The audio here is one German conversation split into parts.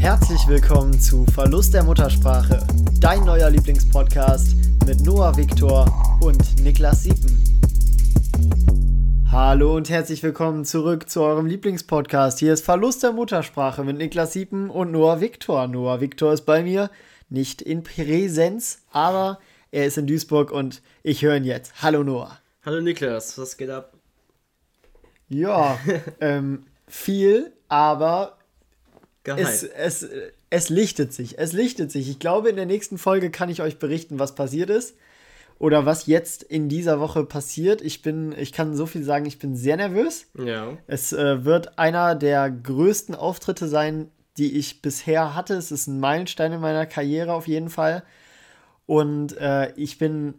Herzlich willkommen zu Verlust der Muttersprache, dein neuer Lieblingspodcast mit Noah Viktor und Niklas Siepen. Hallo und herzlich willkommen zurück zu eurem Lieblingspodcast. Hier ist Verlust der Muttersprache mit Niklas Siepen und Noah Viktor. Noah Viktor ist bei mir, nicht in Präsenz, aber er ist in Duisburg und ich höre ihn jetzt. Hallo Noah. Hallo Niklas, was geht ab? Ja, ähm, viel, aber es, es, es lichtet sich. Es lichtet sich. Ich glaube, in der nächsten Folge kann ich euch berichten, was passiert ist. Oder was jetzt in dieser Woche passiert. Ich bin, ich kann so viel sagen, ich bin sehr nervös. Ja. Es äh, wird einer der größten Auftritte sein, die ich bisher hatte. Es ist ein Meilenstein in meiner Karriere auf jeden Fall. Und äh, ich bin,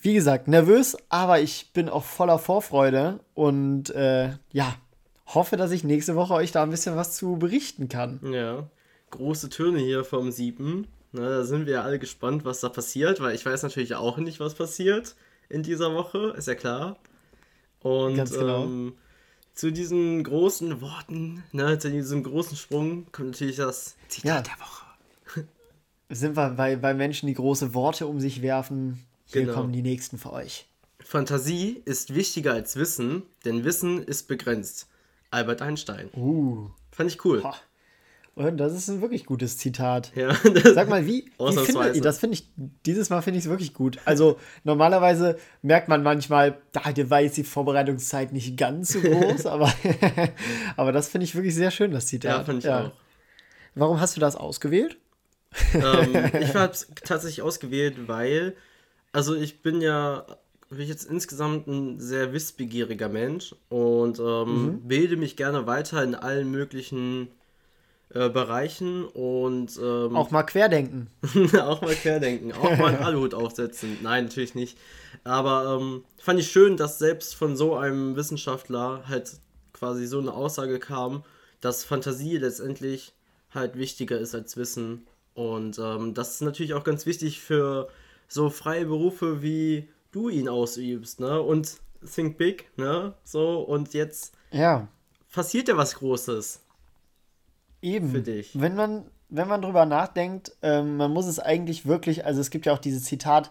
wie gesagt, nervös, aber ich bin auch voller Vorfreude. Und äh, ja, hoffe, dass ich nächste Woche euch da ein bisschen was zu berichten kann. Ja, große Töne hier vom Sieben. Na, da sind wir ja alle gespannt, was da passiert, weil ich weiß natürlich auch nicht, was passiert in dieser Woche, ist ja klar. Und Ganz genau. ähm, zu diesen großen Worten, ne, zu diesem großen Sprung kommt natürlich das Zitat ja. der Woche. Sind wir bei, bei Menschen, die große Worte um sich werfen? Hier genau. kommen die nächsten für euch. Fantasie ist wichtiger als Wissen, denn Wissen ist begrenzt. Albert Einstein. Uh. Fand ich cool. Und das ist ein wirklich gutes Zitat. Ja, Sag mal, wie, wie findet ihr das? Finde ich, dieses Mal finde ich es wirklich gut. Also, normalerweise merkt man manchmal, da war jetzt die Vorbereitungszeit nicht ganz so groß, aber, aber das finde ich wirklich sehr schön, das Zitat. Ja, finde ich ja. auch. Warum hast du das ausgewählt? Ähm, ich habe es tatsächlich ausgewählt, weil, also ich bin ja bin ich jetzt insgesamt ein sehr wissbegieriger Mensch und ähm, mhm. bilde mich gerne weiter in allen möglichen äh, Bereichen und ähm, auch mal querdenken. auch mal querdenken, auch mal einen Aluhut aufsetzen. Nein, natürlich nicht. Aber ähm, fand ich schön, dass selbst von so einem Wissenschaftler halt quasi so eine Aussage kam, dass Fantasie letztendlich halt wichtiger ist als Wissen. Und ähm, das ist natürlich auch ganz wichtig für so freie Berufe wie du ihn ausübst, ne? Und think big, ne? So, und jetzt ja. passiert ja was Großes. Eben. Für dich. Wenn man, wenn man drüber nachdenkt, ähm, man muss es eigentlich wirklich, also es gibt ja auch dieses Zitat,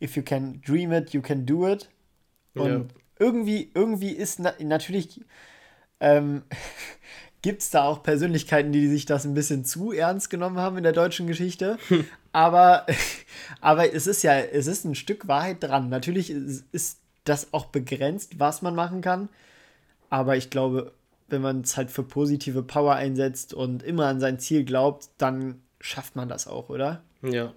if you can dream it, you can do it. Und ja. irgendwie, irgendwie ist na natürlich, ähm, gibt es da auch Persönlichkeiten, die sich das ein bisschen zu ernst genommen haben in der deutschen Geschichte. aber, aber es ist ja, es ist ein Stück Wahrheit dran. Natürlich ist das auch begrenzt, was man machen kann. Aber ich glaube, wenn man es halt für positive Power einsetzt und immer an sein Ziel glaubt, dann schafft man das auch, oder? Ja.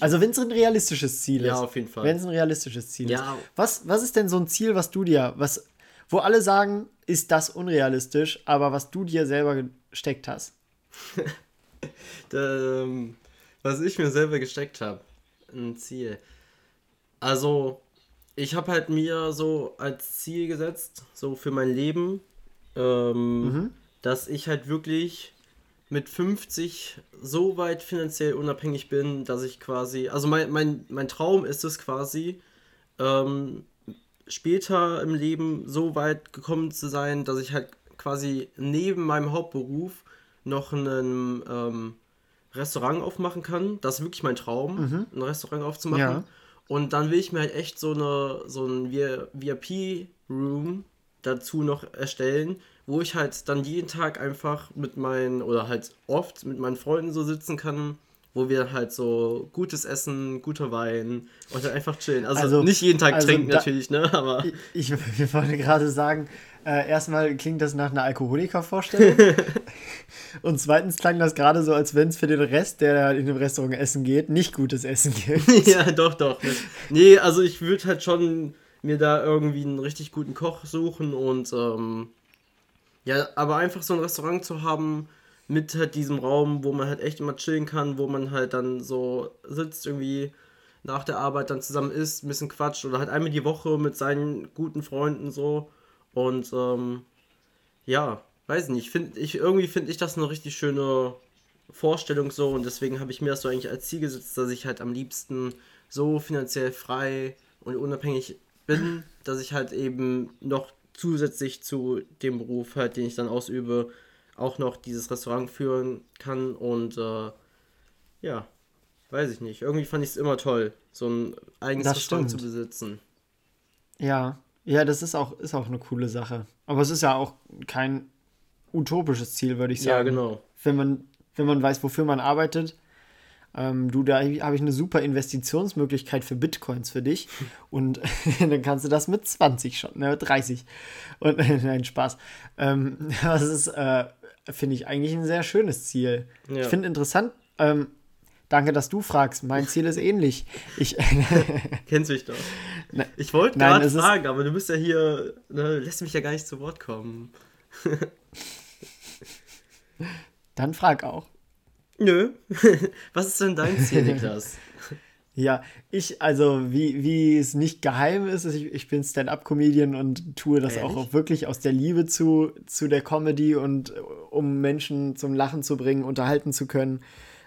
Also wenn es ein realistisches Ziel ja, ist. Ja, auf jeden Fall. Wenn es ein realistisches Ziel ja. ist. Was, was ist denn so ein Ziel, was du dir, was, wo alle sagen, ist das unrealistisch, aber was du dir selber gesteckt hast? da, ähm, was ich mir selber gesteckt habe, ein Ziel. Also, ich habe halt mir so als Ziel gesetzt, so für mein Leben, ähm, mhm. dass ich halt wirklich mit 50 so weit finanziell unabhängig bin, dass ich quasi, also mein, mein, mein Traum ist es quasi, ähm, später im Leben so weit gekommen zu sein, dass ich halt quasi neben meinem Hauptberuf noch ein ähm, Restaurant aufmachen kann. Das ist wirklich mein Traum, mhm. ein Restaurant aufzumachen. Ja. Und dann will ich mir halt echt so eine so ein VIP-Room dazu noch erstellen, wo ich halt dann jeden Tag einfach mit meinen oder halt oft mit meinen Freunden so sitzen kann wo wir halt so gutes Essen, guter Wein und dann einfach chillen. Also, also nicht jeden Tag also trinken da, natürlich, ne? Aber. Ich, ich wollte gerade sagen, äh, erstmal klingt das nach einer Alkoholikervorstellung. und zweitens klang das gerade so, als wenn es für den Rest, der in dem Restaurant essen geht, nicht gutes Essen gibt. ja, doch, doch. Nee, also ich würde halt schon mir da irgendwie einen richtig guten Koch suchen und ähm, ja, aber einfach so ein Restaurant zu haben, mit halt diesem Raum, wo man halt echt immer chillen kann, wo man halt dann so sitzt, irgendwie nach der Arbeit dann zusammen isst, ein bisschen quatscht oder halt einmal die Woche mit seinen guten Freunden so. Und ähm, ja, weiß nicht, find, ich, irgendwie finde ich das eine richtig schöne Vorstellung so und deswegen habe ich mir das so eigentlich als Ziel gesetzt, dass ich halt am liebsten so finanziell frei und unabhängig bin, dass ich halt eben noch zusätzlich zu dem Beruf halt, den ich dann ausübe, auch noch dieses Restaurant führen kann und äh, ja, weiß ich nicht. Irgendwie fand ich es immer toll, so ein eigenes das Restaurant stimmt. zu besitzen. Ja, ja, das ist auch, ist auch eine coole Sache. Aber es ist ja auch kein utopisches Ziel, würde ich sagen. Ja, genau. Wenn man, wenn man weiß, wofür man arbeitet. Ähm, du, da habe ich eine super Investitionsmöglichkeit für Bitcoins für dich. Und dann kannst du das mit 20 schon, ne, 30. Und nein, Spaß. Ähm, das ist, äh, finde ich, eigentlich ein sehr schönes Ziel. Ja. Ich finde interessant, ähm, Danke, dass du fragst. Mein Ziel ist ähnlich. Ich Kennst mich doch. Ne, ich wollte gerade fragen, aber du bist ja hier, ne, lässt mich ja gar nicht zu Wort kommen. Dann frag auch. Nö. Was ist denn dein Ziel, Niklas? Ja, ich, also wie, wie es nicht geheim ist, ich, ich bin Stand-up-Comedian und tue das Ehrlich? auch wirklich aus der Liebe zu, zu der Comedy und um Menschen zum Lachen zu bringen, unterhalten zu können.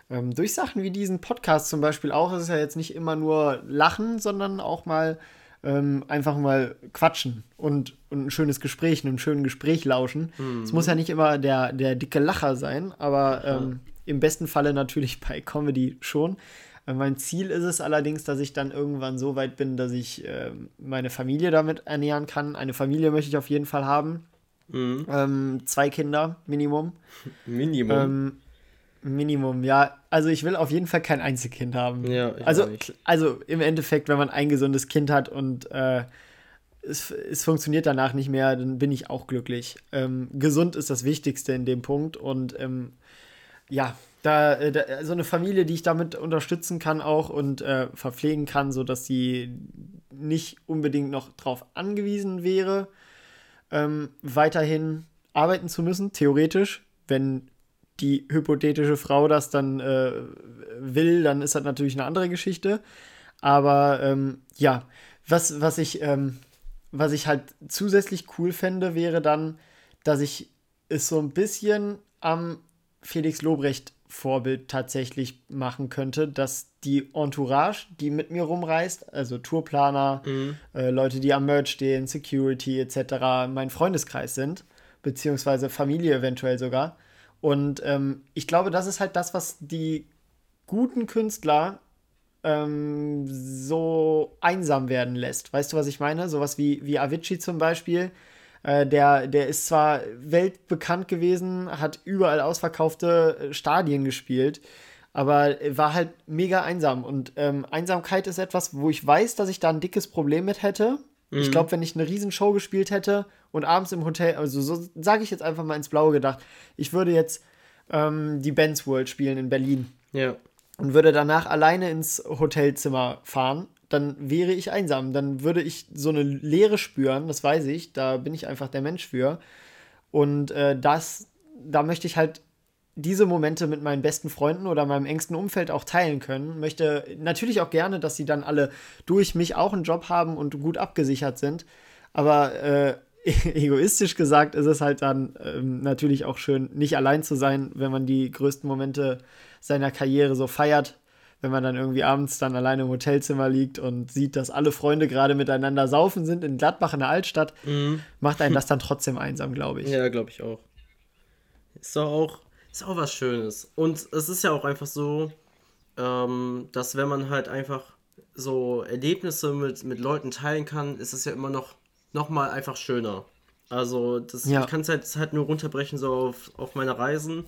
Ähm, durch Sachen wie diesen Podcast zum Beispiel auch, es ist ja jetzt nicht immer nur Lachen, sondern auch mal ähm, einfach mal quatschen und, und ein schönes Gespräch, einem schönen Gespräch lauschen. Es mhm. muss ja nicht immer der, der dicke Lacher sein, aber ähm, im besten Falle natürlich bei Comedy schon. Äh, mein Ziel ist es allerdings, dass ich dann irgendwann so weit bin, dass ich äh, meine Familie damit ernähren kann. Eine Familie möchte ich auf jeden Fall haben. Mhm. Ähm, zwei Kinder, Minimum. Minimum. Ähm, Minimum, ja. Also ich will auf jeden Fall kein Einzelkind haben. Ja, also, also im Endeffekt, wenn man ein gesundes Kind hat und äh, es, es funktioniert danach nicht mehr, dann bin ich auch glücklich. Ähm, gesund ist das Wichtigste in dem Punkt und ähm, ja, da, äh, da, so eine Familie, die ich damit unterstützen kann auch und äh, verpflegen kann, sodass sie nicht unbedingt noch darauf angewiesen wäre, ähm, weiterhin arbeiten zu müssen, theoretisch, wenn die hypothetische Frau das dann äh, will, dann ist das natürlich eine andere Geschichte. Aber ähm, ja, was, was, ich, ähm, was ich halt zusätzlich cool fände, wäre dann, dass ich es so ein bisschen am Felix Lobrecht Vorbild tatsächlich machen könnte, dass die Entourage, die mit mir rumreist, also Tourplaner, mhm. äh, Leute, die am Merch stehen, Security etc., mein Freundeskreis sind, beziehungsweise Familie eventuell sogar. Und ähm, ich glaube, das ist halt das, was die guten Künstler ähm, so einsam werden lässt. Weißt du, was ich meine? Sowas wie, wie Avicii zum Beispiel. Äh, der, der ist zwar weltbekannt gewesen, hat überall ausverkaufte äh, Stadien gespielt, aber war halt mega einsam. Und ähm, Einsamkeit ist etwas, wo ich weiß, dass ich da ein dickes Problem mit hätte. Mhm. Ich glaube, wenn ich eine Riesenshow gespielt hätte und abends im Hotel, also so sage ich jetzt einfach mal ins Blaue gedacht, ich würde jetzt ähm, die Benz World spielen in Berlin. Ja. Und würde danach alleine ins Hotelzimmer fahren, dann wäre ich einsam. Dann würde ich so eine Leere spüren, das weiß ich. Da bin ich einfach der Mensch für. Und äh, das, da möchte ich halt diese Momente mit meinen besten Freunden oder meinem engsten Umfeld auch teilen können. Möchte natürlich auch gerne, dass sie dann alle durch mich auch einen Job haben und gut abgesichert sind. Aber äh, egoistisch gesagt ist es halt dann ähm, natürlich auch schön, nicht allein zu sein, wenn man die größten Momente seiner Karriere so feiert. Wenn man dann irgendwie abends dann alleine im Hotelzimmer liegt und sieht, dass alle Freunde gerade miteinander saufen sind in Gladbach in der Altstadt, mhm. macht einen das dann trotzdem einsam, glaube ich. Ja, glaube ich auch. Ist doch auch ist auch was Schönes. Und es ist ja auch einfach so, ähm, dass wenn man halt einfach so Erlebnisse mit, mit Leuten teilen kann, ist es ja immer noch, noch mal einfach schöner. Also das, ja. ich kann es halt, halt nur runterbrechen so auf, auf meine Reisen.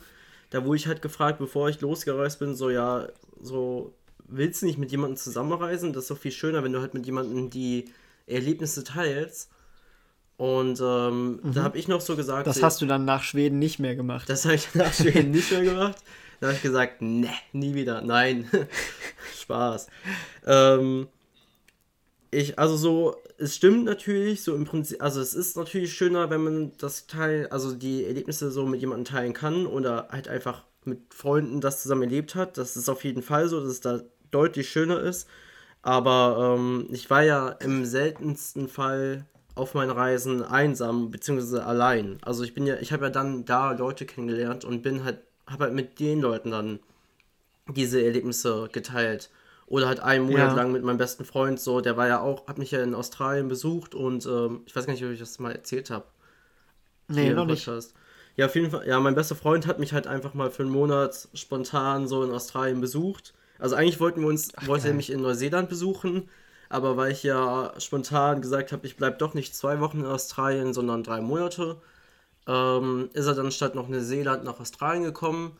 Da wurde ich halt gefragt, bevor ich losgereist bin, so ja, so willst du nicht mit jemandem zusammenreisen? Das ist doch viel schöner, wenn du halt mit jemandem die Erlebnisse teilst. Und ähm, mhm. da habe ich noch so gesagt. Das hast du dann nach Schweden nicht mehr gemacht. Das habe ich nach Schweden nicht mehr gemacht. Da habe ich gesagt, ne, nie wieder. Nein. Spaß. Ähm, ich, also so, es stimmt natürlich, so im Prinzip, also es ist natürlich schöner, wenn man das Teil, also die Erlebnisse so mit jemandem teilen kann oder halt einfach mit Freunden das zusammen erlebt hat. Das ist auf jeden Fall so, dass es da deutlich schöner ist. Aber ähm, ich war ja im seltensten Fall auf meinen Reisen einsam bzw. allein. Also ich bin ja, ich habe ja dann da Leute kennengelernt und bin halt, habe halt mit den Leuten dann diese Erlebnisse geteilt. Oder halt einen Monat ja. lang mit meinem besten Freund so, der war ja auch, hat mich ja in Australien besucht und ähm, ich weiß gar nicht, ob ich das mal erzählt habe. Nee, noch nicht. Ja, auf jeden Fall. Ja, mein bester Freund hat mich halt einfach mal für einen Monat spontan so in Australien besucht. Also eigentlich wollten wir uns, Ach, wollte er mich in Neuseeland besuchen, aber weil ich ja spontan gesagt habe, ich bleibe doch nicht zwei Wochen in Australien, sondern drei Monate, ähm, ist er dann statt nach Neuseeland nach Australien gekommen.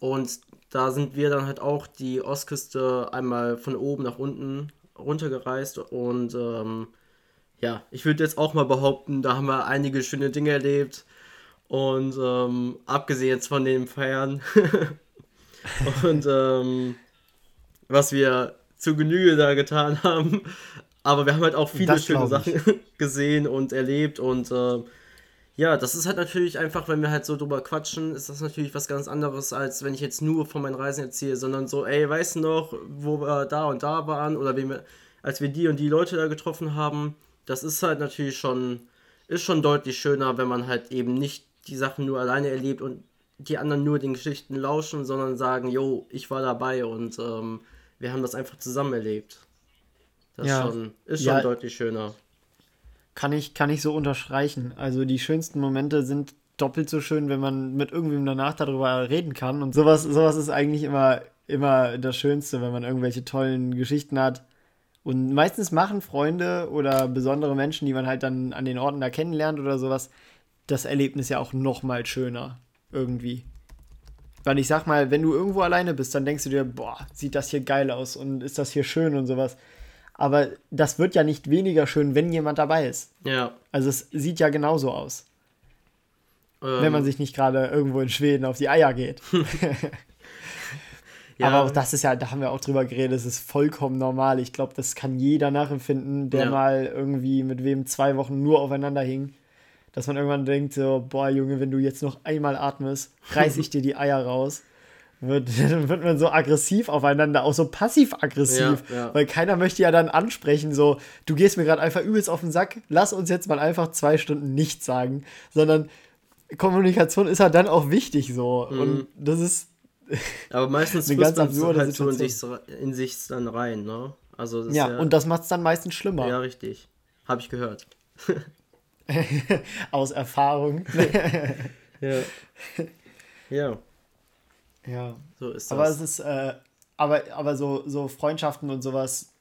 Und da sind wir dann halt auch die Ostküste einmal von oben nach unten runtergereist. Und ähm, ja, ich würde jetzt auch mal behaupten, da haben wir einige schöne Dinge erlebt. Und ähm, abgesehen jetzt von den Feiern. Und ähm, was wir zu Genüge da getan haben. Aber wir haben halt auch viele das schöne Sachen gesehen und erlebt. Und äh, ja, das ist halt natürlich einfach, wenn wir halt so drüber quatschen, ist das natürlich was ganz anderes, als wenn ich jetzt nur von meinen Reisen erzähle, sondern so, ey, weißt du noch, wo wir da und da waren oder wir, als wir die und die Leute da getroffen haben, das ist halt natürlich schon, ist schon deutlich schöner, wenn man halt eben nicht die Sachen nur alleine erlebt und die anderen nur den Geschichten lauschen, sondern sagen, yo, ich war dabei und ähm, wir haben das einfach zusammen erlebt. Das ja. schon, ist schon ja. deutlich schöner. Kann ich, kann ich so unterstreichen. Also die schönsten Momente sind doppelt so schön, wenn man mit irgendwem danach darüber reden kann. Und sowas, sowas ist eigentlich immer, immer das Schönste, wenn man irgendwelche tollen Geschichten hat. Und meistens machen Freunde oder besondere Menschen, die man halt dann an den Orten da kennenlernt oder sowas, das Erlebnis ja auch noch mal schöner irgendwie. Weil ich sag mal, wenn du irgendwo alleine bist, dann denkst du dir, boah, sieht das hier geil aus und ist das hier schön und sowas. Aber das wird ja nicht weniger schön, wenn jemand dabei ist. Ja. Also es sieht ja genauso aus. Ähm. Wenn man ähm. sich nicht gerade irgendwo in Schweden auf die Eier geht. ja. Aber auch das ist ja, da haben wir auch drüber geredet, das ist vollkommen normal. Ich glaube, das kann jeder nachempfinden, der ja. mal irgendwie mit wem zwei Wochen nur aufeinander hing dass man irgendwann denkt, so, boah, Junge, wenn du jetzt noch einmal atmest, reiß ich dir die Eier raus. Wird, dann wird man so aggressiv aufeinander, auch so passiv-aggressiv, ja, ja. weil keiner möchte ja dann ansprechen, so, du gehst mir gerade einfach übelst auf den Sack, lass uns jetzt mal einfach zwei Stunden nichts sagen, sondern Kommunikation ist ja dann auch wichtig so mhm. und das ist aber meistens eine ganz absurde halt so in sich, in sich dann rein, ne? Also ja, ja, und das macht es dann meistens schlimmer. Ja, richtig. Habe ich gehört. Aus Erfahrung. ja. Ja. Ja. So ist das. Aber es ist, äh, aber, aber so, so Freundschaften und sowas,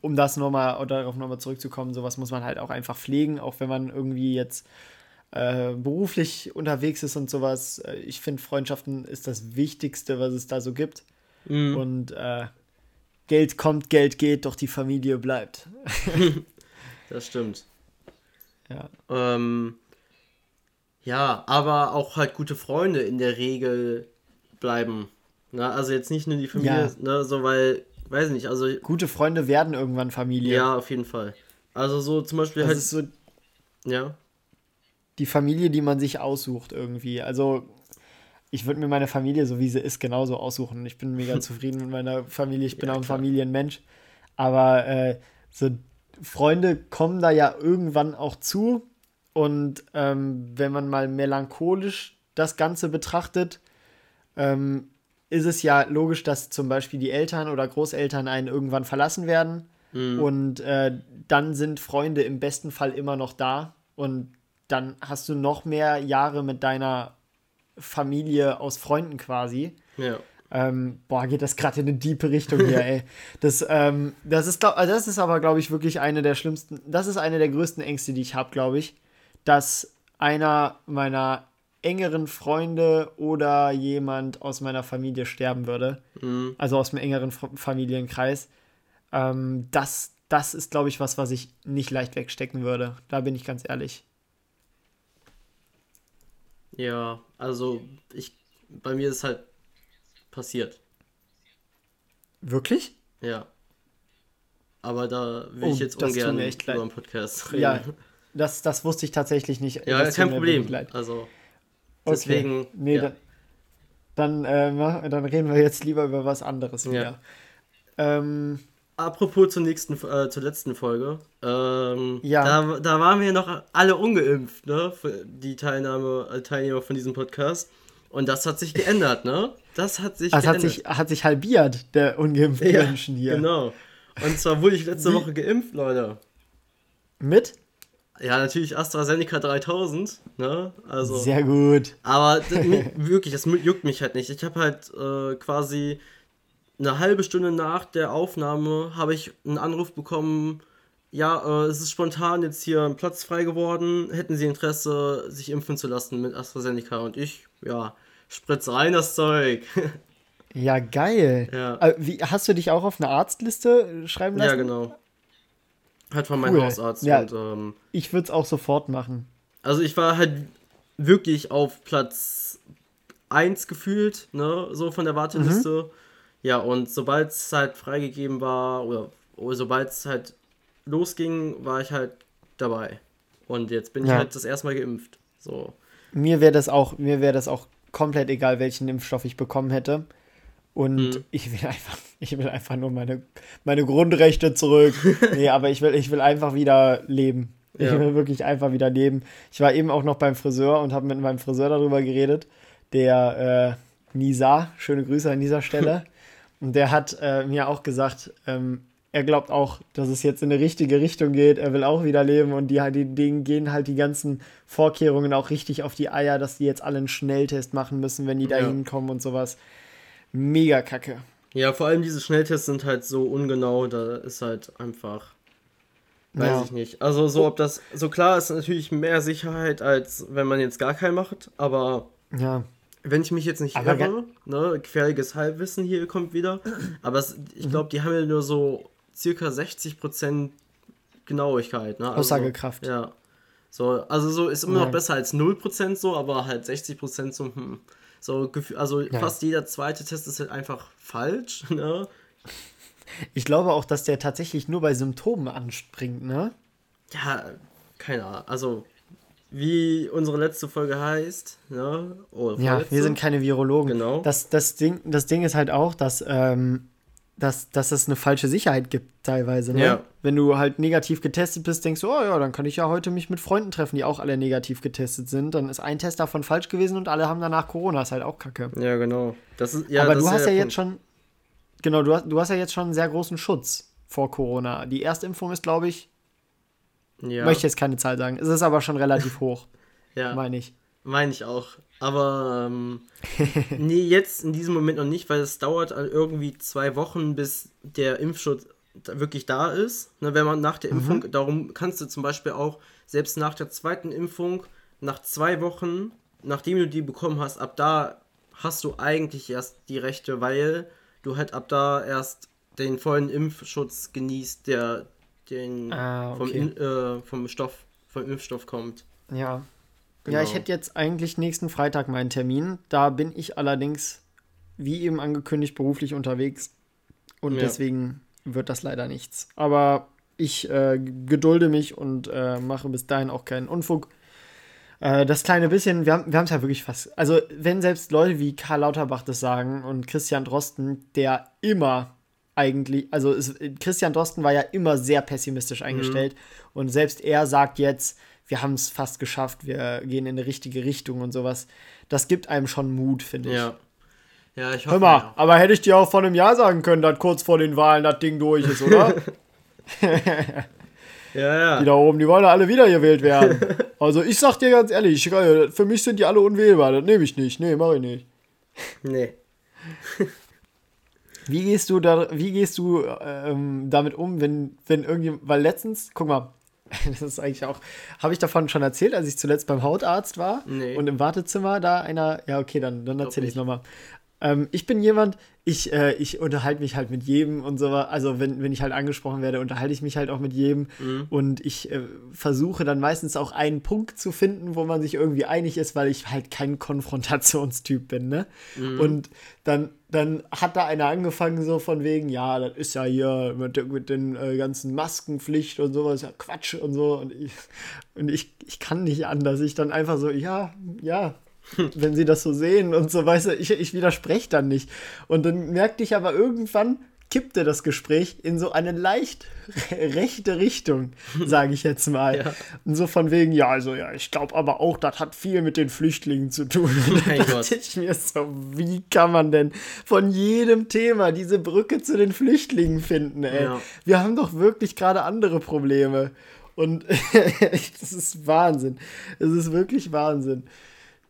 um das nochmal oder darauf nochmal zurückzukommen, sowas muss man halt auch einfach pflegen, auch wenn man irgendwie jetzt äh, beruflich unterwegs ist und sowas. Äh, ich finde, Freundschaften ist das Wichtigste, was es da so gibt. Mhm. Und äh, Geld kommt, Geld geht, doch die Familie bleibt. das stimmt. Ja. Ähm, ja, aber auch halt gute Freunde in der Regel bleiben. Na, also jetzt nicht nur die Familie, ja. ne, so weil, weiß nicht, also. Gute Freunde werden irgendwann Familie. Ja, auf jeden Fall. Also so zum Beispiel das halt. Ist so ja. Die Familie, die man sich aussucht irgendwie. Also ich würde mir meine Familie, so wie sie ist, genauso aussuchen. Ich bin mega zufrieden mit meiner Familie. Ich bin ja, auch ein klar. Familienmensch. Aber äh, so Freunde kommen da ja irgendwann auch zu. Und ähm, wenn man mal melancholisch das Ganze betrachtet, ähm, ist es ja logisch, dass zum Beispiel die Eltern oder Großeltern einen irgendwann verlassen werden. Mhm. Und äh, dann sind Freunde im besten Fall immer noch da. Und dann hast du noch mehr Jahre mit deiner Familie aus Freunden quasi. Ja. Ähm, boah, geht das gerade in eine diepe Richtung hier, ey. Das, ähm, das, ist, das ist aber, glaube ich, wirklich eine der schlimmsten, das ist eine der größten Ängste, die ich habe, glaube ich, dass einer meiner engeren Freunde oder jemand aus meiner Familie sterben würde. Mhm. Also aus dem engeren Familienkreis. Ähm, das, das ist, glaube ich, was, was ich nicht leicht wegstecken würde. Da bin ich ganz ehrlich. Ja, also ich, bei mir ist halt passiert. Wirklich? Ja. Aber da will oh, ich jetzt ungern über einen Podcast reden. Ja, das, das wusste ich tatsächlich nicht. Ja, kein Problem. Also, deswegen. Okay. Nee, ja. dann, äh, dann reden wir jetzt lieber über was anderes wieder. Ja. Ähm, Apropos zur nächsten, äh, zur letzten Folge. Ähm, ja. Da, da waren wir noch alle ungeimpft, ne? Die Teilnahme, äh, Teilnehmer von diesem Podcast. Und das hat sich geändert, ne? Das hat sich das geändert. Hat sich, hat sich halbiert, der ungeimpften ja, Menschen hier. Genau. Und zwar wurde ich letzte Wie? Woche geimpft, Leute. Mit? Ja, natürlich AstraZeneca 3000, ne? Also. Sehr gut. Aber wirklich, das juckt mich halt nicht. Ich habe halt äh, quasi eine halbe Stunde nach der Aufnahme habe ich einen Anruf bekommen, ja, äh, es ist spontan jetzt hier ein Platz frei geworden, hätten Sie Interesse, sich impfen zu lassen mit AstraZeneca? Und ich, ja, spritze rein das Zeug. ja, geil. Ja. Äh, wie, hast du dich auch auf eine Arztliste schreiben lassen? Ja, genau. Halt von meinem cool. Hausarzt. Ja, und, ähm, ich würde es auch sofort machen. Also ich war halt wirklich auf Platz 1 gefühlt, ne, so von der Warteliste. Mhm. Ja, und sobald es halt freigegeben war, oder, oder sobald es halt losging, war ich halt dabei. Und jetzt bin ja. ich halt das erste Mal geimpft. So. Mir wäre das auch, mir wäre das auch komplett egal, welchen Impfstoff ich bekommen hätte. Und mhm. ich will einfach, ich will einfach nur meine, meine Grundrechte zurück. nee, aber ich will, ich will einfach wieder leben. Ich ja. will wirklich einfach wieder leben. Ich war eben auch noch beim Friseur und habe mit meinem Friseur darüber geredet. Der äh, Nisa, schöne Grüße an dieser Stelle. und der hat äh, mir auch gesagt, ähm, er glaubt auch, dass es jetzt in eine richtige Richtung geht. Er will auch wieder leben und die, die, denen gehen halt die ganzen Vorkehrungen auch richtig auf die Eier, dass die jetzt alle einen Schnelltest machen müssen, wenn die da ja. hinkommen und sowas. Mega kacke. Ja, vor allem diese Schnelltests sind halt so ungenau, da ist halt einfach. Weiß ja. ich nicht. Also, so ob das. So klar ist natürlich mehr Sicherheit, als wenn man jetzt gar keinen macht, aber. Ja. Wenn ich mich jetzt nicht irre, ne, gefährliches Halbwissen hier kommt wieder. Aber es, ich glaube, die haben ja nur so circa 60% Genauigkeit. Ne? Also, Aussagekraft. Ja. So, also so ist immer ja. noch besser als 0% so, aber halt 60% so, hm, so also ja. fast jeder zweite Test ist halt einfach falsch, ne? Ich glaube auch, dass der tatsächlich nur bei Symptomen anspringt, ne? Ja, keine Ahnung. Also, wie unsere letzte Folge heißt, ne? Ja, wir sind keine Virologen. Genau. Das, das, Ding, das Ding ist halt auch, dass ähm, dass, dass es eine falsche Sicherheit gibt teilweise. Ne? Ja. Wenn du halt negativ getestet bist, denkst du, oh ja, dann kann ich ja heute mich mit Freunden treffen, die auch alle negativ getestet sind. Dann ist ein Test davon falsch gewesen und alle haben danach Corona. Ist halt auch kacke. Ja, genau. Das ist, ja, Aber du hast ja, ja jetzt schon, genau, du hast, du hast ja jetzt schon einen sehr großen Schutz vor Corona. Die Erstimpfung ist, glaube ich, ja. möchte jetzt keine Zahl sagen. Es ist aber schon relativ hoch. ja. Meine ich. Meine ich auch. Aber ähm, nee, jetzt in diesem Moment noch nicht, weil es dauert irgendwie zwei Wochen, bis der Impfschutz wirklich da ist. Ne, wenn man nach der mhm. Impfung, mhm. darum kannst du zum Beispiel auch selbst nach der zweiten Impfung, nach zwei Wochen, nachdem du die bekommen hast, ab da hast du eigentlich erst die Rechte, weil du halt ab da erst den vollen Impfschutz genießt, der den ah, okay. vom, äh, vom Stoff, vom Impfstoff kommt. Ja, Genau. Ja, ich genau. hätte jetzt eigentlich nächsten Freitag meinen Termin. Da bin ich allerdings, wie eben angekündigt, beruflich unterwegs. Und ja. deswegen wird das leider nichts. Aber ich äh, gedulde mich und äh, mache bis dahin auch keinen Unfug. Äh, das kleine bisschen, wir haben es ja wirklich fast. Also, wenn selbst Leute wie Karl Lauterbach das sagen und Christian Drosten, der immer eigentlich, also es, Christian Drosten war ja immer sehr pessimistisch eingestellt mhm. und selbst er sagt jetzt, wir haben es fast geschafft, wir gehen in eine richtige Richtung und sowas. Das gibt einem schon Mut, finde ich. Ja. Ja, ich hoffe. Hör mal, ja. aber hätte ich dir auch vor einem Jahr sagen können, dass kurz vor den Wahlen das Ding durch ist, oder? ja, ja. Die da oben, die wollen alle wieder gewählt werden. Also ich sag dir ganz ehrlich, für mich sind die alle unwählbar, das nehme ich nicht. Nee, mach ich nicht. Nee. Wie gehst du da, wie gehst du ähm, damit um, wenn, wenn irgendjemand, weil letztens, guck mal, das ist eigentlich auch, habe ich davon schon erzählt, als ich zuletzt beim Hautarzt war nee. und im Wartezimmer da einer, ja okay, dann, dann erzähle ich es nochmal. Ähm, ich bin jemand, ich, äh, ich unterhalte mich halt mit jedem und so. Also, wenn, wenn ich halt angesprochen werde, unterhalte ich mich halt auch mit jedem. Mhm. Und ich äh, versuche dann meistens auch einen Punkt zu finden, wo man sich irgendwie einig ist, weil ich halt kein Konfrontationstyp bin, ne? Mhm. Und dann, dann hat da einer angefangen, so von wegen, ja, das ist ja hier mit, mit den äh, ganzen Maskenpflicht und sowas, ja Quatsch und so. Und ich, und ich, ich kann nicht anders. Ich dann einfach so, ja, ja, wenn sie das so sehen und so, weißt du, ich, ich widerspreche dann nicht. Und dann merkte ich aber irgendwann, kippte das Gespräch in so eine leicht rechte Richtung, sage ich jetzt mal. Ja. Und so von wegen, ja, also ja, ich glaube aber auch, das hat viel mit den Flüchtlingen zu tun. Dann dachte ich mir so, wie kann man denn von jedem Thema diese Brücke zu den Flüchtlingen finden, ey? Ja. Wir haben doch wirklich gerade andere Probleme. Und das ist Wahnsinn. Es ist wirklich Wahnsinn.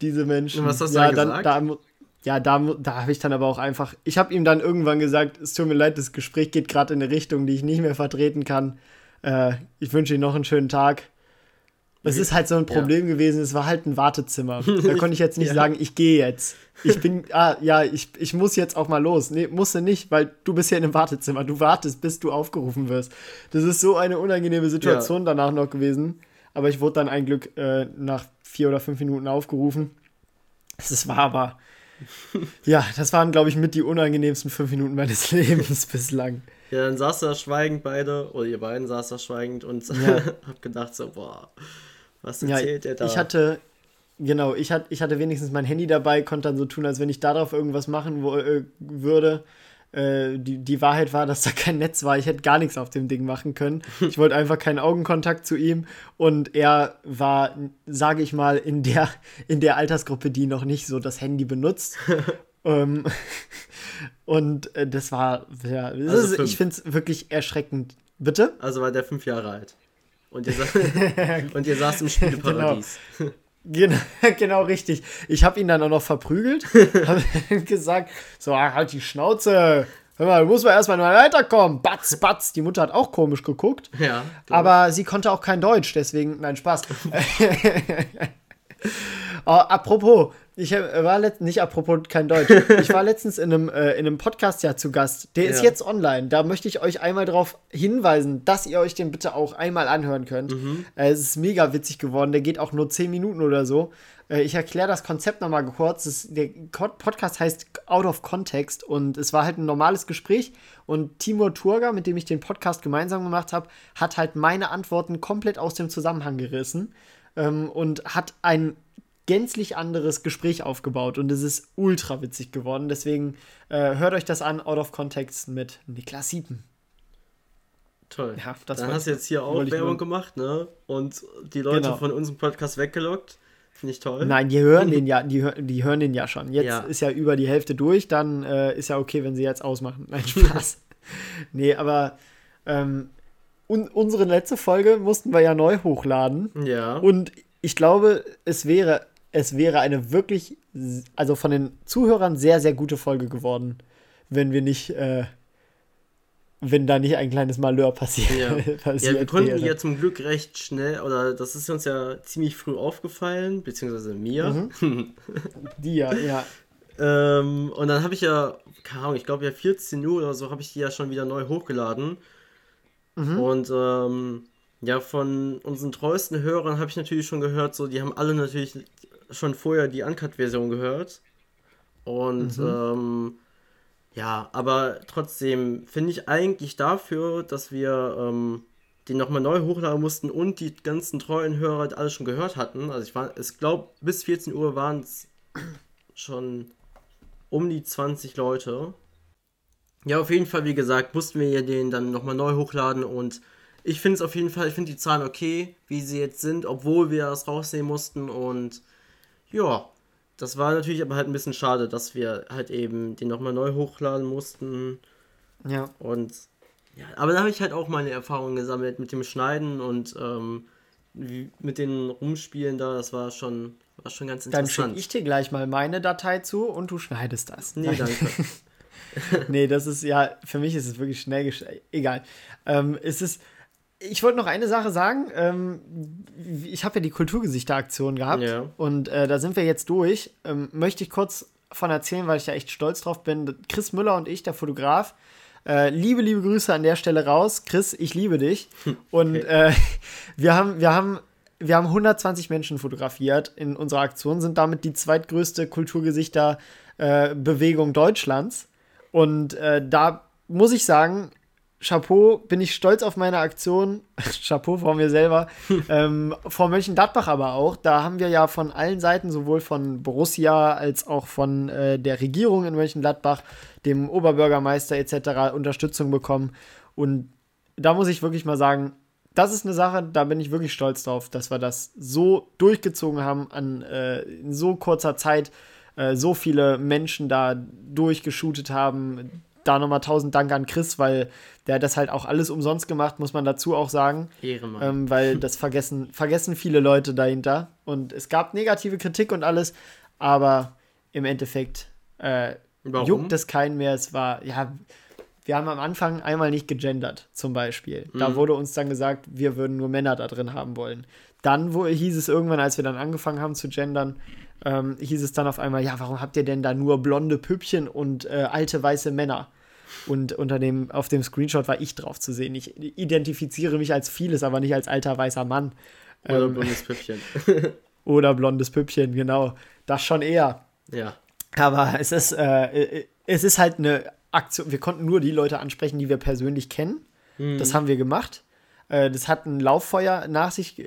Diese Menschen. Und was hast du ja, dann, gesagt? Da, ja, da, da habe ich dann aber auch einfach. Ich habe ihm dann irgendwann gesagt, es tut mir leid, das Gespräch geht gerade in eine Richtung, die ich nicht mehr vertreten kann. Äh, ich wünsche Ihnen noch einen schönen Tag. Es ist halt so ein Problem ja. gewesen, es war halt ein Wartezimmer. Da konnte ich jetzt nicht ja. sagen, ich gehe jetzt. Ich bin, ah, ja, ich, ich muss jetzt auch mal los. Nee, musste nicht, weil du bist ja in einem Wartezimmer. Du wartest, bis du aufgerufen wirst. Das ist so eine unangenehme Situation ja. danach noch gewesen. Aber ich wurde dann ein Glück äh, nach vier oder fünf Minuten aufgerufen. Es war aber, ja, das waren, glaube ich, mit die unangenehmsten fünf Minuten meines Lebens bislang. Ja, dann saß da schweigend beide, oder ihr beiden saß da schweigend und ja. hab gedacht so, boah, was erzählt ja, er da? Ich hatte, genau, ich, hat, ich hatte wenigstens mein Handy dabei, konnte dann so tun, als wenn ich darauf irgendwas machen wo, äh, würde. Äh, die, die Wahrheit war, dass da kein Netz war. Ich hätte gar nichts auf dem Ding machen können. Ich wollte einfach keinen Augenkontakt zu ihm. Und er war, sage ich mal, in der, in der Altersgruppe, die noch nicht so das Handy benutzt. ähm, und äh, das war, ja, also ich finde es wirklich erschreckend. Bitte? Also war der fünf Jahre alt. Und ihr, sa und ihr saß im Spielparadies. Genau. Genau, genau richtig. Ich habe ihn dann auch noch verprügelt. habe gesagt, so, halt die Schnauze. Hör mal, du musst mal erstmal weiterkommen. Batz, batz. Die Mutter hat auch komisch geguckt. Ja. Aber sie konnte auch kein Deutsch, deswegen, nein, Spaß. oh, apropos, ich äh, war letztens, nicht apropos kein Deutsch, ich war letztens in einem, äh, in einem Podcast ja zu Gast. Der ja. ist jetzt online. Da möchte ich euch einmal darauf hinweisen, dass ihr euch den bitte auch einmal anhören könnt. Mhm. Äh, es ist mega witzig geworden. Der geht auch nur 10 Minuten oder so. Äh, ich erkläre das Konzept nochmal kurz. Das, der Podcast heißt Out of Context und es war halt ein normales Gespräch. Und Timur Turga, mit dem ich den Podcast gemeinsam gemacht habe, hat halt meine Antworten komplett aus dem Zusammenhang gerissen. Ähm, und hat ein gänzlich anderes Gespräch aufgebaut und es ist ultra witzig geworden. Deswegen äh, hört euch das an, Out of Context mit Niklas Siepen. Toll. Ja, das Dann hast du jetzt hier auch Werbung gemacht, ne? Und die Leute genau. von unserem Podcast weggelockt. Finde ich toll. Nein, die hören den ja, die, die hören den ja schon. Jetzt ja. ist ja über die Hälfte durch, dann äh, ist ja okay, wenn sie jetzt ausmachen. Nein, Spaß. nee, aber ähm, un unsere letzte Folge mussten wir ja neu hochladen. Ja. Und ich glaube, es wäre es wäre eine wirklich, also von den Zuhörern sehr, sehr gute Folge geworden, wenn wir nicht, äh, wenn da nicht ein kleines Malheur passiert. Ja, passiert ja wir konnten wäre. ja zum Glück recht schnell, oder das ist uns ja ziemlich früh aufgefallen, beziehungsweise mir. Mhm. Dir, ja. ähm, und dann habe ich ja, keine Ahnung, ich glaube ja 14 Uhr oder so, habe ich die ja schon wieder neu hochgeladen. Mhm. Und ähm, ja, von unseren treuesten Hörern habe ich natürlich schon gehört, so, die haben alle natürlich schon vorher die Uncut-Version gehört. Und mhm. ähm, ja, aber trotzdem finde ich eigentlich dafür, dass wir ähm, den nochmal neu hochladen mussten und die ganzen treuen Hörer alles schon gehört hatten. Also ich war, ich glaube, bis 14 Uhr waren es schon um die 20 Leute. Ja, auf jeden Fall, wie gesagt, mussten wir den dann nochmal neu hochladen und ich finde es auf jeden Fall, ich finde die Zahlen okay, wie sie jetzt sind, obwohl wir das rausnehmen mussten und ja, das war natürlich aber halt ein bisschen schade, dass wir halt eben den nochmal neu hochladen mussten. Ja. Und ja, aber da habe ich halt auch meine Erfahrungen gesammelt mit dem Schneiden und ähm, mit den Rumspielen da. Das war schon, war schon ganz interessant. Dann schicke ich dir gleich mal meine Datei zu und du schneidest das. Nee, danke. nee, das ist ja, für mich ist es wirklich schnell. Egal. Ähm, es ist ich wollte noch eine Sache sagen. Ähm, ich habe ja die Kulturgesichter-Aktion gehabt ja. und äh, da sind wir jetzt durch. Ähm, möchte ich kurz von erzählen, weil ich ja echt stolz drauf bin. Chris Müller und ich, der Fotograf, äh, liebe, liebe Grüße an der Stelle raus. Chris, ich liebe dich. Und okay. äh, wir haben, wir haben wir haben 120 Menschen fotografiert in unserer Aktion, sind damit die zweitgrößte Kulturgesichter-Bewegung äh, Deutschlands. Und äh, da muss ich sagen, Chapeau, bin ich stolz auf meine Aktion. Chapeau vor mir selber. ähm, vor Mönchengladbach aber auch. Da haben wir ja von allen Seiten, sowohl von Borussia als auch von äh, der Regierung in Mönchengladbach, dem Oberbürgermeister etc. Unterstützung bekommen. Und da muss ich wirklich mal sagen, das ist eine Sache, da bin ich wirklich stolz drauf, dass wir das so durchgezogen haben, an äh, in so kurzer Zeit äh, so viele Menschen da durchgeshootet haben, da nochmal tausend Dank an Chris, weil der hat das halt auch alles umsonst gemacht, muss man dazu auch sagen. Ehrenmann. Ähm, weil das vergessen, vergessen viele Leute dahinter. Und es gab negative Kritik und alles, aber im Endeffekt äh, juckt es keinen mehr. Es war, ja, wir haben am Anfang einmal nicht gegendert, zum Beispiel. Mhm. Da wurde uns dann gesagt, wir würden nur Männer da drin haben wollen. Dann wo, hieß es irgendwann, als wir dann angefangen haben zu gendern, ähm, hieß es dann auf einmal, ja, warum habt ihr denn da nur blonde Püppchen und äh, alte weiße Männer? Und unter dem, auf dem Screenshot war ich drauf zu sehen. Ich identifiziere mich als vieles, aber nicht als alter weißer Mann. Oder ähm, blondes Püppchen. oder blondes Püppchen, genau. Das schon eher. Ja. Aber es ist, äh, es ist halt eine Aktion. Wir konnten nur die Leute ansprechen, die wir persönlich kennen. Mhm. Das haben wir gemacht. Äh, das hat ein Lauffeuer nach sich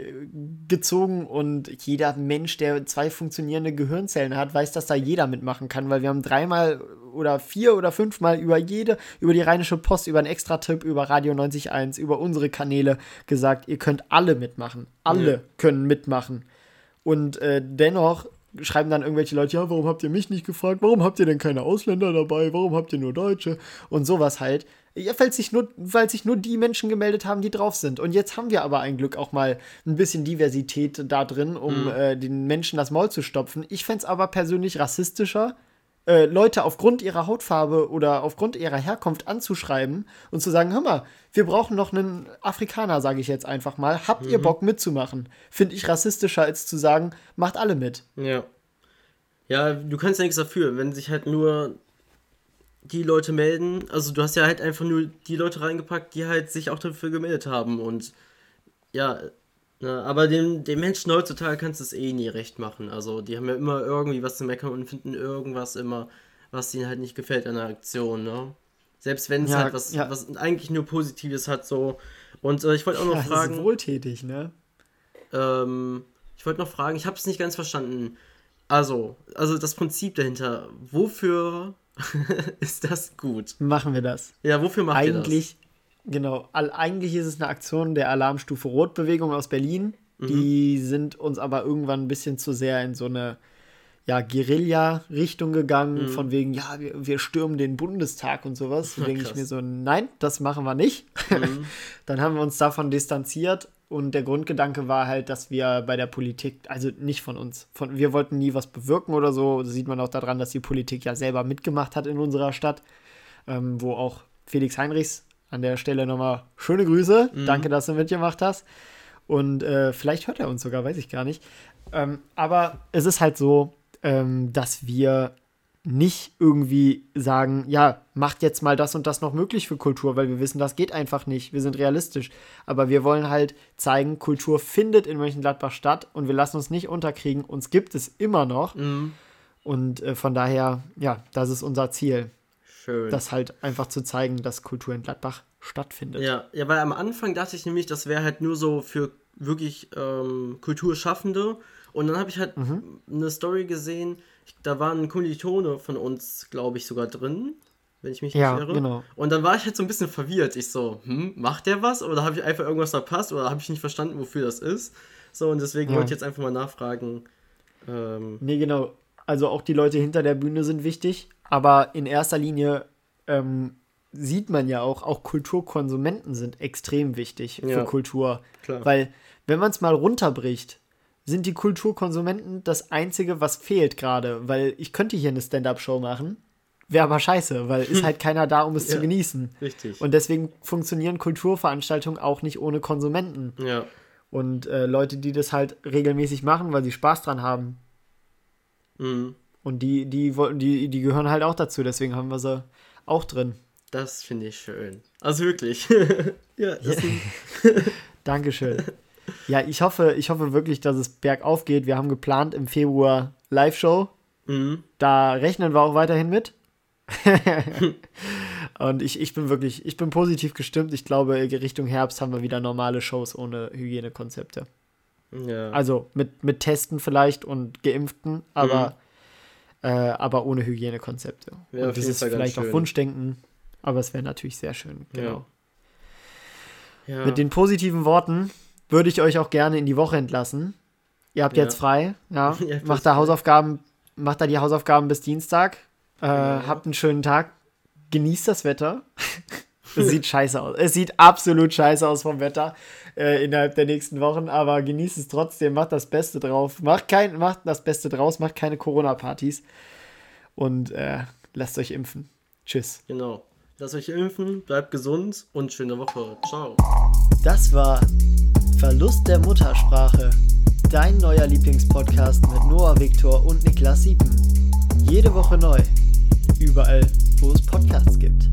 gezogen und jeder Mensch, der zwei funktionierende Gehirnzellen hat, weiß, dass da jeder mitmachen kann, weil wir haben dreimal oder vier oder fünfmal über jede, über die Rheinische Post, über einen Extra-Tipp, über Radio 91.1, über unsere Kanäle gesagt, ihr könnt alle mitmachen. Alle ja. können mitmachen. Und äh, dennoch schreiben dann irgendwelche Leute, ja, warum habt ihr mich nicht gefragt? Warum habt ihr denn keine Ausländer dabei? Warum habt ihr nur Deutsche? Und sowas halt. Ja, weil sich, nur, weil sich nur die Menschen gemeldet haben, die drauf sind. Und jetzt haben wir aber ein Glück auch mal ein bisschen Diversität da drin, um mhm. äh, den Menschen das Maul zu stopfen. Ich fände es aber persönlich rassistischer, äh, Leute aufgrund ihrer Hautfarbe oder aufgrund ihrer Herkunft anzuschreiben und zu sagen, hör mal, wir brauchen noch einen Afrikaner, sage ich jetzt einfach mal. Habt mhm. ihr Bock mitzumachen? Finde ich rassistischer, als zu sagen, macht alle mit. Ja. Ja, du kannst ja nichts dafür, wenn sich halt nur die Leute melden. Also du hast ja halt einfach nur die Leute reingepackt, die halt sich auch dafür gemeldet haben. Und ja, na, aber den, den Menschen heutzutage kannst du es eh nie recht machen. Also die haben ja immer irgendwie was zu meckern und finden irgendwas immer, was ihnen halt nicht gefällt an der Aktion, ne? Selbst wenn es ja, halt was, ja. was eigentlich nur Positives hat, so. Und äh, ich wollte auch noch ja, fragen. Das ist wohltätig, ne? Ähm, ich wollte noch fragen, ich habe es nicht ganz verstanden. Also, also das Prinzip dahinter, wofür ist das gut? Machen wir das. Ja, wofür machen wir das? Eigentlich Genau, All, eigentlich ist es eine Aktion der Alarmstufe Rot-Bewegung aus Berlin. Mhm. Die sind uns aber irgendwann ein bisschen zu sehr in so eine ja, Guerilla-Richtung gegangen, mhm. von wegen, ja, wir, wir, stürmen den Bundestag und sowas. Da denke ich mir so, nein, das machen wir nicht. Mhm. Dann haben wir uns davon distanziert und der Grundgedanke war halt, dass wir bei der Politik, also nicht von uns, von, wir wollten nie was bewirken oder so. Das sieht man auch daran, dass die Politik ja selber mitgemacht hat in unserer Stadt, ähm, wo auch Felix Heinrichs an der Stelle nochmal schöne Grüße. Mhm. Danke, dass du mitgemacht hast. Und äh, vielleicht hört er uns sogar, weiß ich gar nicht. Ähm, aber es ist halt so, ähm, dass wir nicht irgendwie sagen, ja, macht jetzt mal das und das noch möglich für Kultur, weil wir wissen, das geht einfach nicht. Wir sind realistisch. Aber wir wollen halt zeigen, Kultur findet in Mönchengladbach statt und wir lassen uns nicht unterkriegen. Uns gibt es immer noch. Mhm. Und äh, von daher, ja, das ist unser Ziel. Schön. Das halt einfach zu zeigen, dass Kultur in Gladbach stattfindet. Ja, ja, weil am Anfang dachte ich nämlich, das wäre halt nur so für wirklich ähm, Kulturschaffende. Und dann habe ich halt mhm. eine Story gesehen, da war ein Kommilitone von uns, glaube ich, sogar drin, wenn ich mich nicht ja, irre. Genau. Und dann war ich halt so ein bisschen verwirrt. Ich so, hm, macht der was? Oder habe ich einfach irgendwas verpasst? Oder habe ich nicht verstanden, wofür das ist? So, und deswegen ja. wollte ich jetzt einfach mal nachfragen. Ähm, nee, genau. Also auch die Leute hinter der Bühne sind wichtig. Aber in erster Linie ähm, sieht man ja auch, auch Kulturkonsumenten sind extrem wichtig ja, für Kultur. Klar. Weil, wenn man es mal runterbricht, sind die Kulturkonsumenten das Einzige, was fehlt gerade. Weil ich könnte hier eine Stand-up-Show machen, wäre aber scheiße, weil ist halt keiner da, um es ja, zu genießen. Richtig. Und deswegen funktionieren Kulturveranstaltungen auch nicht ohne Konsumenten. Ja. Und äh, Leute, die das halt regelmäßig machen, weil sie Spaß dran haben. Mhm. Und die, die, die, die gehören halt auch dazu, deswegen haben wir sie auch drin. Das finde ich schön. Also wirklich. ja, das Dankeschön. Ja, ich hoffe, ich hoffe wirklich, dass es bergauf geht. Wir haben geplant im Februar Live-Show. Mhm. Da rechnen wir auch weiterhin mit. Und ich, ich bin wirklich, ich bin positiv gestimmt. Ich glaube, Richtung Herbst haben wir wieder normale Shows ohne Hygienekonzepte. Ja. Also mit, mit Testen vielleicht und Geimpften, aber mhm äh, aber ohne Hygienekonzepte. Ja, und das ist vielleicht auch Wunschdenken, aber es wäre natürlich sehr schön, genau. Ja. Mit den positiven Worten würde ich euch auch gerne in die Woche entlassen. Ihr habt jetzt frei, ja. macht da Hausaufgaben, macht da die Hausaufgaben bis Dienstag. Äh, genau. Habt einen schönen Tag. genießt das Wetter. es sieht scheiße aus. Es sieht absolut scheiße aus vom Wetter äh, innerhalb der nächsten Wochen, aber genießt es trotzdem, macht das Beste drauf. Macht, kein, macht das Beste draus, macht keine Corona-Partys und äh, lasst euch impfen. Tschüss. Genau. Lasst euch impfen, bleibt gesund und schöne Woche. Ciao. Das war Verlust der Muttersprache. Dein neuer Lieblingspodcast mit Noah Viktor und Niklas Siepen. Jede Woche neu. Überall, wo es Podcasts gibt.